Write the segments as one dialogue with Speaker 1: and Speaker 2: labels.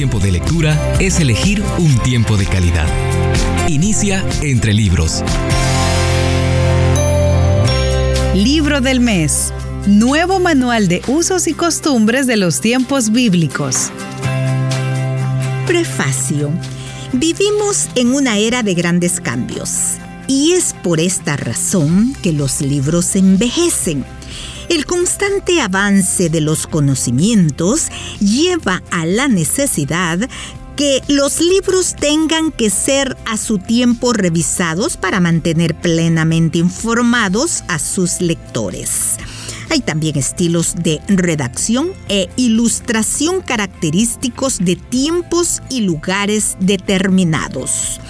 Speaker 1: tiempo de lectura es elegir un tiempo de calidad. Inicia entre libros.
Speaker 2: Libro del mes. Nuevo manual de usos y costumbres de los tiempos bíblicos.
Speaker 3: Prefacio. Vivimos en una era de grandes cambios y es por esta razón que los libros envejecen. El constante avance de los conocimientos lleva a la necesidad que los libros tengan que ser a su tiempo revisados para mantener plenamente informados a sus lectores. Hay también estilos de redacción e ilustración característicos de tiempos y lugares determinados.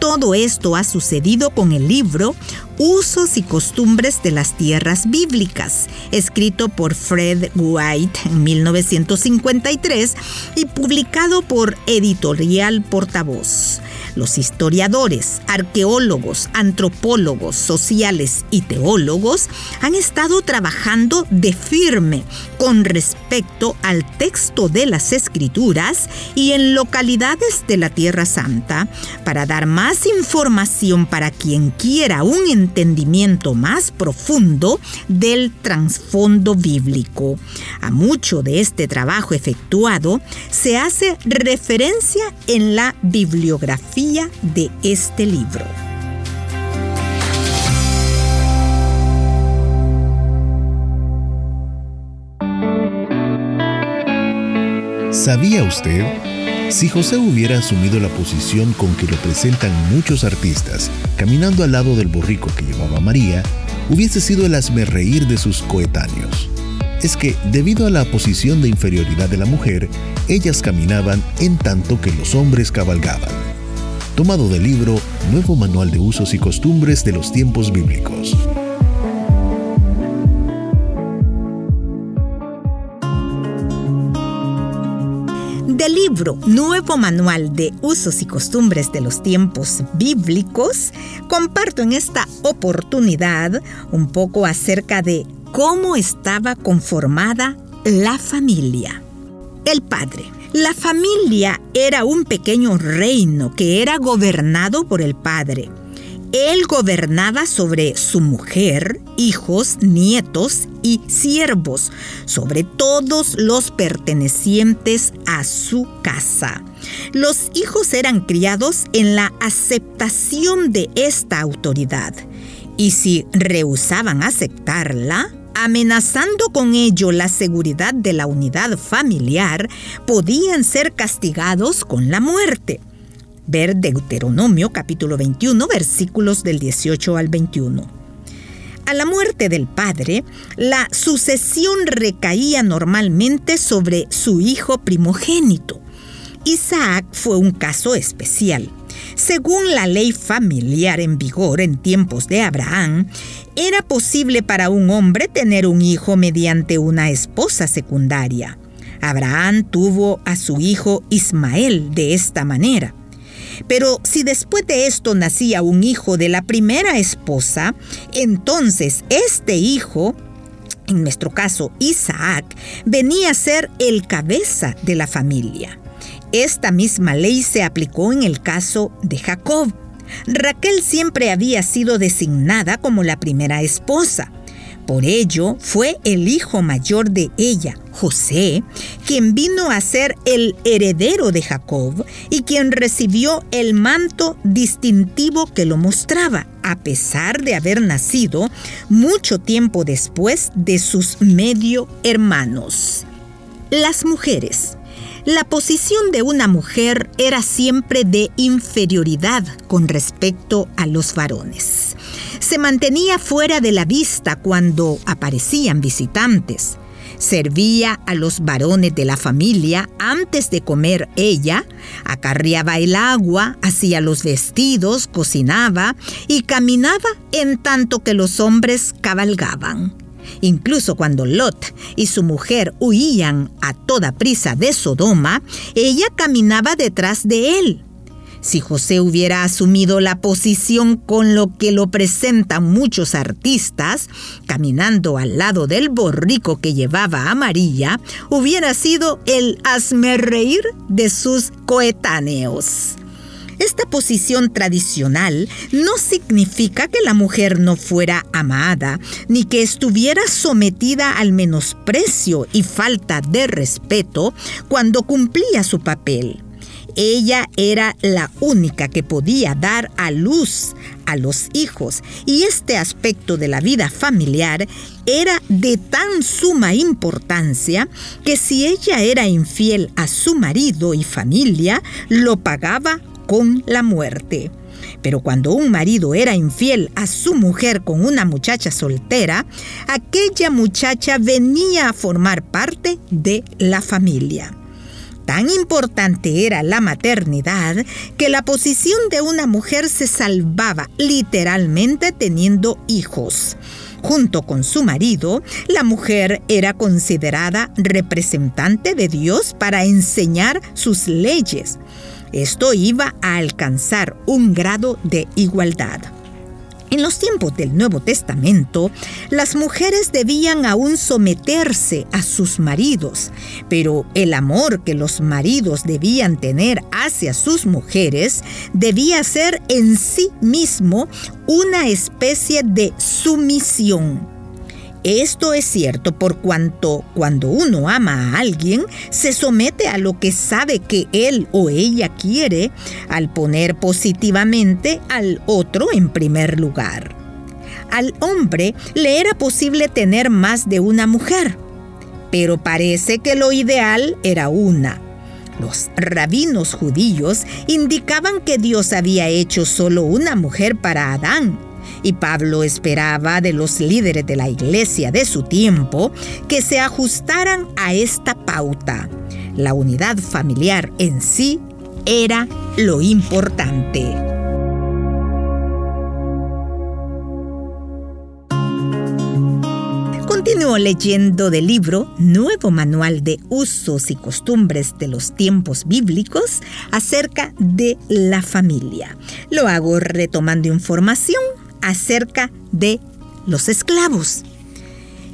Speaker 3: Todo esto ha sucedido con el libro Usos y costumbres de las tierras bíblicas, escrito por Fred White en 1953 y publicado por Editorial Portavoz. Los historiadores, arqueólogos, antropólogos, sociales y teólogos han estado trabajando de firme con respecto al texto de las escrituras y en localidades de la Tierra Santa para dar más información para quien quiera un entendimiento más profundo del trasfondo bíblico. A mucho de este trabajo efectuado se hace referencia en la bibliografía de este libro.
Speaker 4: ¿Sabía usted? Si José hubiera asumido la posición con que lo presentan muchos artistas, caminando al lado del borrico que llevaba María, hubiese sido el reír de sus coetáneos. Es que, debido a la posición de inferioridad de la mujer, ellas caminaban en tanto que los hombres cabalgaban. Tomado del libro Nuevo Manual de Usos y Costumbres de los Tiempos Bíblicos.
Speaker 3: Nuevo Manual de Usos y Costumbres de los Tiempos Bíblicos, comparto en esta oportunidad un poco acerca de cómo estaba conformada la familia. El padre. La familia era un pequeño reino que era gobernado por el padre él gobernaba sobre su mujer, hijos, nietos y siervos, sobre todos los pertenecientes a su casa. Los hijos eran criados en la aceptación de esta autoridad y si rehusaban aceptarla, amenazando con ello la seguridad de la unidad familiar, podían ser castigados con la muerte. Ver Deuteronomio capítulo 21 versículos del 18 al 21. A la muerte del padre, la sucesión recaía normalmente sobre su hijo primogénito. Isaac fue un caso especial. Según la ley familiar en vigor en tiempos de Abraham, era posible para un hombre tener un hijo mediante una esposa secundaria. Abraham tuvo a su hijo Ismael de esta manera. Pero si después de esto nacía un hijo de la primera esposa, entonces este hijo en nuestro caso Isaac, venía a ser el cabeza de la familia. Esta misma ley se aplicó en el caso de Jacob. Raquel siempre había sido designada como la primera esposa. Por ello fue el hijo mayor de ella, José, quien vino a ser el heredero de Jacob y quien recibió el manto distintivo que lo mostraba, a pesar de haber nacido mucho tiempo después de sus medio hermanos. Las mujeres. La posición de una mujer era siempre de inferioridad con respecto a los varones. Se mantenía fuera de la vista cuando aparecían visitantes. Servía a los varones de la familia antes de comer ella, acarreaba el agua, hacía los vestidos, cocinaba y caminaba en tanto que los hombres cabalgaban. Incluso cuando Lot y su mujer huían a toda prisa de Sodoma, ella caminaba detrás de él. Si José hubiera asumido la posición con lo que lo presentan muchos artistas, caminando al lado del borrico que llevaba a María, hubiera sido el reír de sus coetáneos. Esta posición tradicional no significa que la mujer no fuera amada, ni que estuviera sometida al menosprecio y falta de respeto cuando cumplía su papel. Ella era la única que podía dar a luz a los hijos y este aspecto de la vida familiar era de tan suma importancia que si ella era infiel a su marido y familia, lo pagaba con la muerte. Pero cuando un marido era infiel a su mujer con una muchacha soltera, aquella muchacha venía a formar parte de la familia. Tan importante era la maternidad que la posición de una mujer se salvaba literalmente teniendo hijos. Junto con su marido, la mujer era considerada representante de Dios para enseñar sus leyes. Esto iba a alcanzar un grado de igualdad. En los tiempos del Nuevo Testamento, las mujeres debían aún someterse a sus maridos, pero el amor que los maridos debían tener hacia sus mujeres debía ser en sí mismo una especie de sumisión. Esto es cierto por cuanto cuando uno ama a alguien, se somete a lo que sabe que él o ella quiere al poner positivamente al otro en primer lugar. Al hombre le era posible tener más de una mujer, pero parece que lo ideal era una. Los rabinos judíos indicaban que Dios había hecho solo una mujer para Adán y Pablo esperaba de los líderes de la iglesia de su tiempo que se ajustaran a esta pauta. La unidad familiar en sí era lo importante. Continúo leyendo del libro Nuevo Manual de Usos y Costumbres de los Tiempos Bíblicos acerca de la familia. Lo hago retomando información acerca de los esclavos.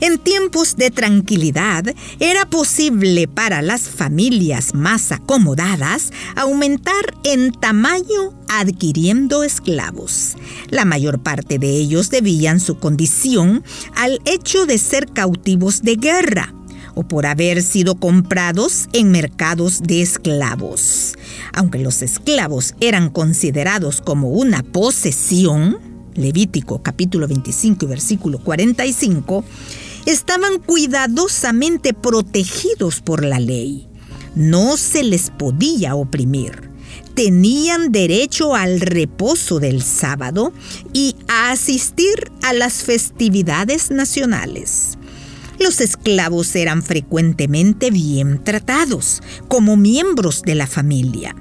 Speaker 3: En tiempos de tranquilidad era posible para las familias más acomodadas aumentar en tamaño adquiriendo esclavos. La mayor parte de ellos debían su condición al hecho de ser cautivos de guerra o por haber sido comprados en mercados de esclavos. Aunque los esclavos eran considerados como una posesión, Levítico capítulo 25 y versículo 45, estaban cuidadosamente protegidos por la ley. No se les podía oprimir. Tenían derecho al reposo del sábado y a asistir a las festividades nacionales. Los esclavos eran frecuentemente bien tratados como miembros de la familia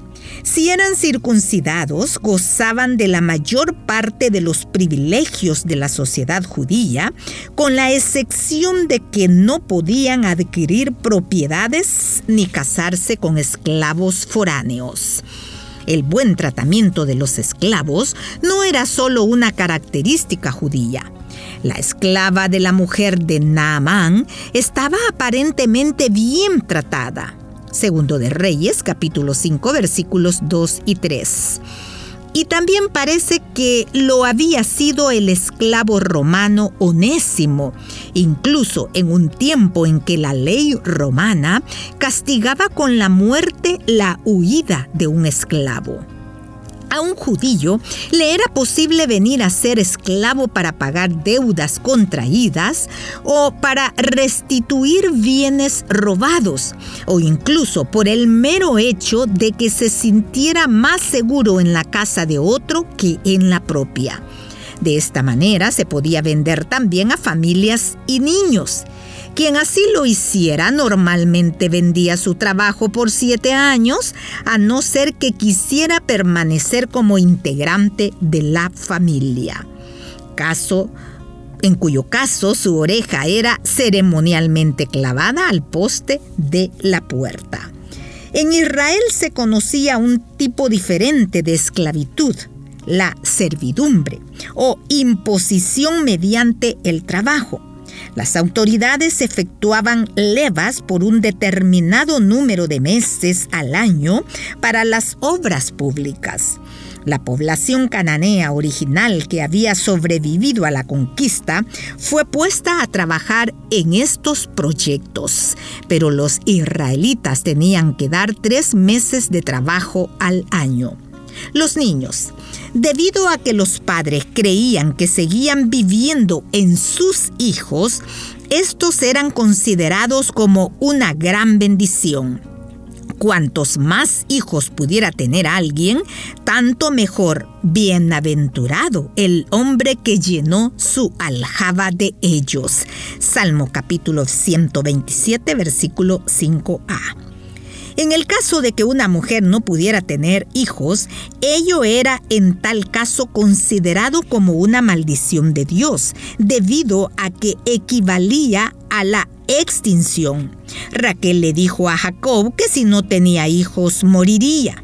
Speaker 3: si eran circuncidados, gozaban de la mayor parte de los privilegios de la sociedad judía, con la excepción de que no podían adquirir propiedades ni casarse con esclavos foráneos. El buen tratamiento de los esclavos no era solo una característica judía. La esclava de la mujer de Naamán estaba aparentemente bien tratada. Segundo de Reyes, capítulo 5, versículos 2 y 3. Y también parece que lo había sido el esclavo romano Onésimo, incluso en un tiempo en que la ley romana castigaba con la muerte la huida de un esclavo a un judío le era posible venir a ser esclavo para pagar deudas contraídas o para restituir bienes robados o incluso por el mero hecho de que se sintiera más seguro en la casa de otro que en la propia. De esta manera se podía vender también a familias y niños quien así lo hiciera normalmente vendía su trabajo por siete años, a no ser que quisiera permanecer como integrante de la familia. Caso en cuyo caso su oreja era ceremonialmente clavada al poste de la puerta. En Israel se conocía un tipo diferente de esclavitud, la servidumbre o imposición mediante el trabajo. Las autoridades efectuaban levas por un determinado número de meses al año para las obras públicas. La población cananea original que había sobrevivido a la conquista fue puesta a trabajar en estos proyectos, pero los israelitas tenían que dar tres meses de trabajo al año. Los niños, debido a que los padres creían que seguían viviendo en sus hijos, estos eran considerados como una gran bendición. Cuantos más hijos pudiera tener alguien, tanto mejor. Bienaventurado el hombre que llenó su aljaba de ellos. Salmo capítulo 127, versículo 5a. En el caso de que una mujer no pudiera tener hijos, ello era en tal caso considerado como una maldición de Dios, debido a que equivalía a la extinción. Raquel le dijo a Jacob que si no tenía hijos moriría.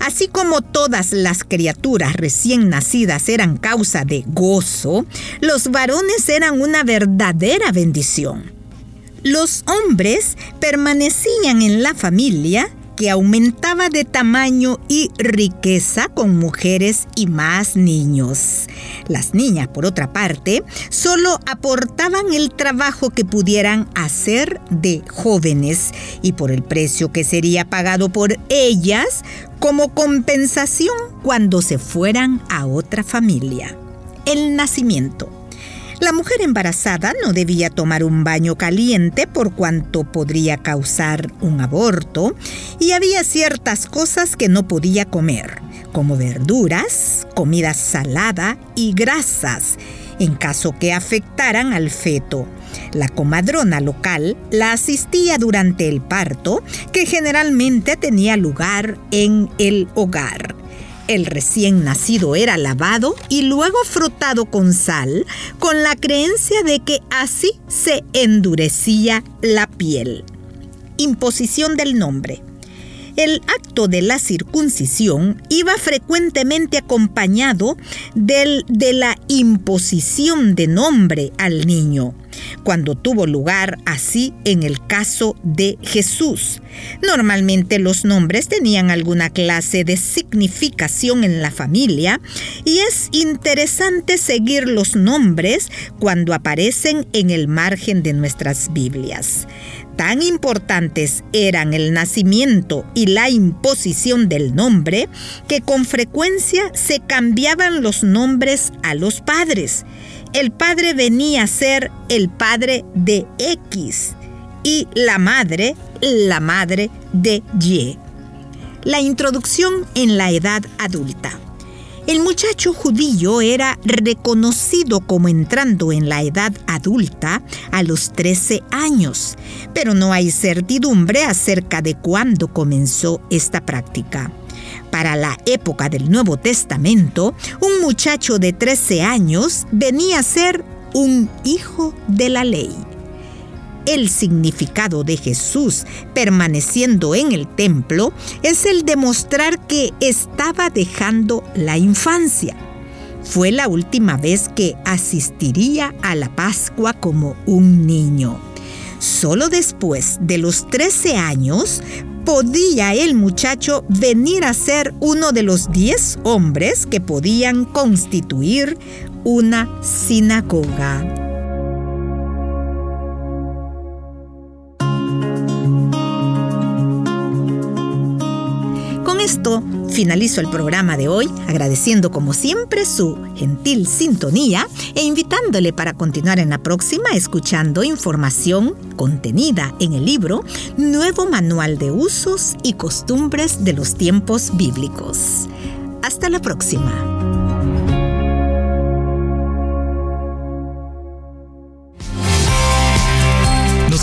Speaker 3: Así como todas las criaturas recién nacidas eran causa de gozo, los varones eran una verdadera bendición. Los hombres permanecían en la familia que aumentaba de tamaño y riqueza con mujeres y más niños. Las niñas, por otra parte, solo aportaban el trabajo que pudieran hacer de jóvenes y por el precio que sería pagado por ellas como compensación cuando se fueran a otra familia. El nacimiento. La mujer embarazada no debía tomar un baño caliente por cuanto podría causar un aborto y había ciertas cosas que no podía comer, como verduras, comida salada y grasas, en caso que afectaran al feto. La comadrona local la asistía durante el parto, que generalmente tenía lugar en el hogar. El recién nacido era lavado y luego frotado con sal, con la creencia de que así se endurecía la piel. Imposición del nombre. El acto de la circuncisión iba frecuentemente acompañado del, de la imposición de nombre al niño cuando tuvo lugar así en el caso de Jesús. Normalmente los nombres tenían alguna clase de significación en la familia y es interesante seguir los nombres cuando aparecen en el margen de nuestras Biblias. Tan importantes eran el nacimiento y la imposición del nombre que con frecuencia se cambiaban los nombres a los padres el padre venía a ser el padre de X y la madre la madre de Y. La introducción en la edad adulta. El muchacho judío era reconocido como entrando en la edad adulta a los 13 años, pero no hay certidumbre acerca de cuándo comenzó esta práctica. Para la época del Nuevo Testamento, un muchacho de 13 años venía a ser un hijo de la ley. El significado de Jesús permaneciendo en el templo es el demostrar que estaba dejando la infancia. Fue la última vez que asistiría a la Pascua como un niño. Solo después de los 13 años podía el muchacho venir a ser uno de los 10 hombres que podían constituir una sinagoga. Con esto Finalizo el programa de hoy agradeciendo como siempre su gentil sintonía e invitándole para continuar en la próxima escuchando información contenida en el libro Nuevo Manual de Usos y Costumbres de los Tiempos Bíblicos. Hasta la próxima.